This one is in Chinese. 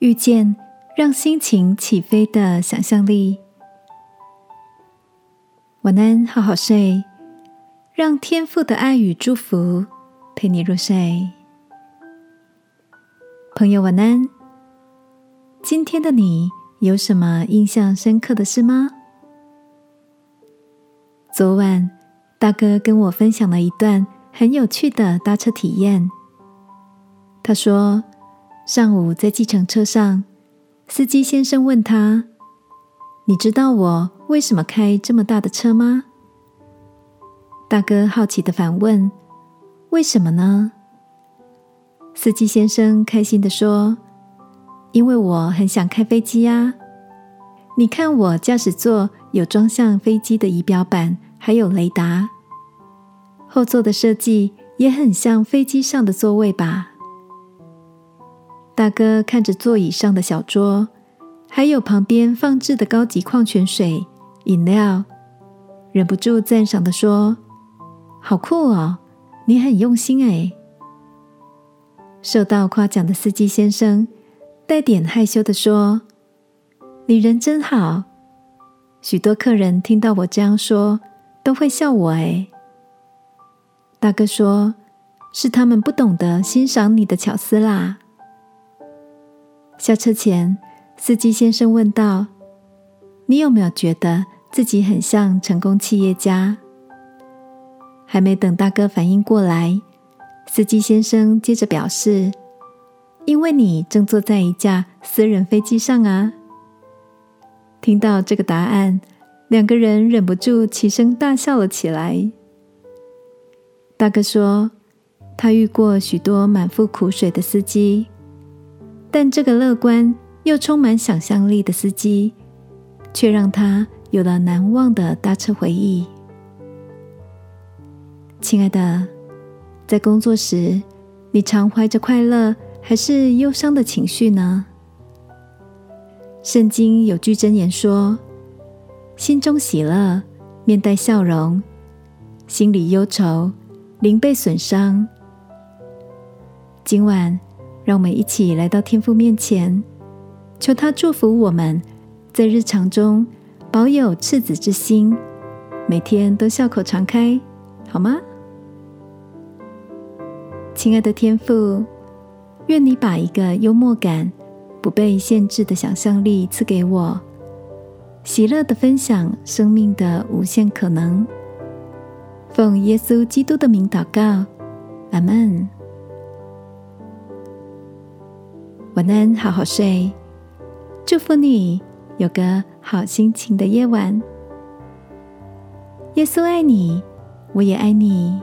遇见让心情起飞的想象力。晚安，好好睡，让天父的爱与祝福陪你入睡。朋友，晚安。今天的你有什么印象深刻的事吗？昨晚大哥跟我分享了一段很有趣的搭车体验。他说。上午在计程车上，司机先生问他：“你知道我为什么开这么大的车吗？”大哥好奇的反问：“为什么呢？”司机先生开心的说：“因为我很想开飞机啊！你看我驾驶座有装向飞机的仪表板，还有雷达，后座的设计也很像飞机上的座位吧？”大哥看着座椅上的小桌，还有旁边放置的高级矿泉水、饮料，忍不住赞赏的说：“好酷哦，你很用心哎。”受到夸奖的司机先生带点害羞的说：“你人真好，许多客人听到我这样说，都会笑我哎。”大哥说：“是他们不懂得欣赏你的巧思啦。”下车前，司机先生问道：“你有没有觉得自己很像成功企业家？”还没等大哥反应过来，司机先生接着表示：“因为你正坐在一架私人飞机上啊！”听到这个答案，两个人忍不住齐声大笑了起来。大哥说：“他遇过许多满腹苦水的司机。”但这个乐观又充满想象力的司机，却让他有了难忘的搭车回忆。亲爱的，在工作时，你常怀着快乐还是忧伤的情绪呢？圣经有句箴言说：“心中喜乐，面带笑容；心里忧愁，灵被损伤。”今晚。让我们一起来到天父面前，求他祝福我们，在日常中保有赤子之心，每天都笑口常开，好吗？亲爱的天父，愿你把一个幽默感、不被限制的想象力赐给我，喜乐的分享生命的无限可能。奉耶稣基督的名祷告，阿门。晚安，好好睡。祝福你有个好心情的夜晚。耶稣爱你，我也爱你。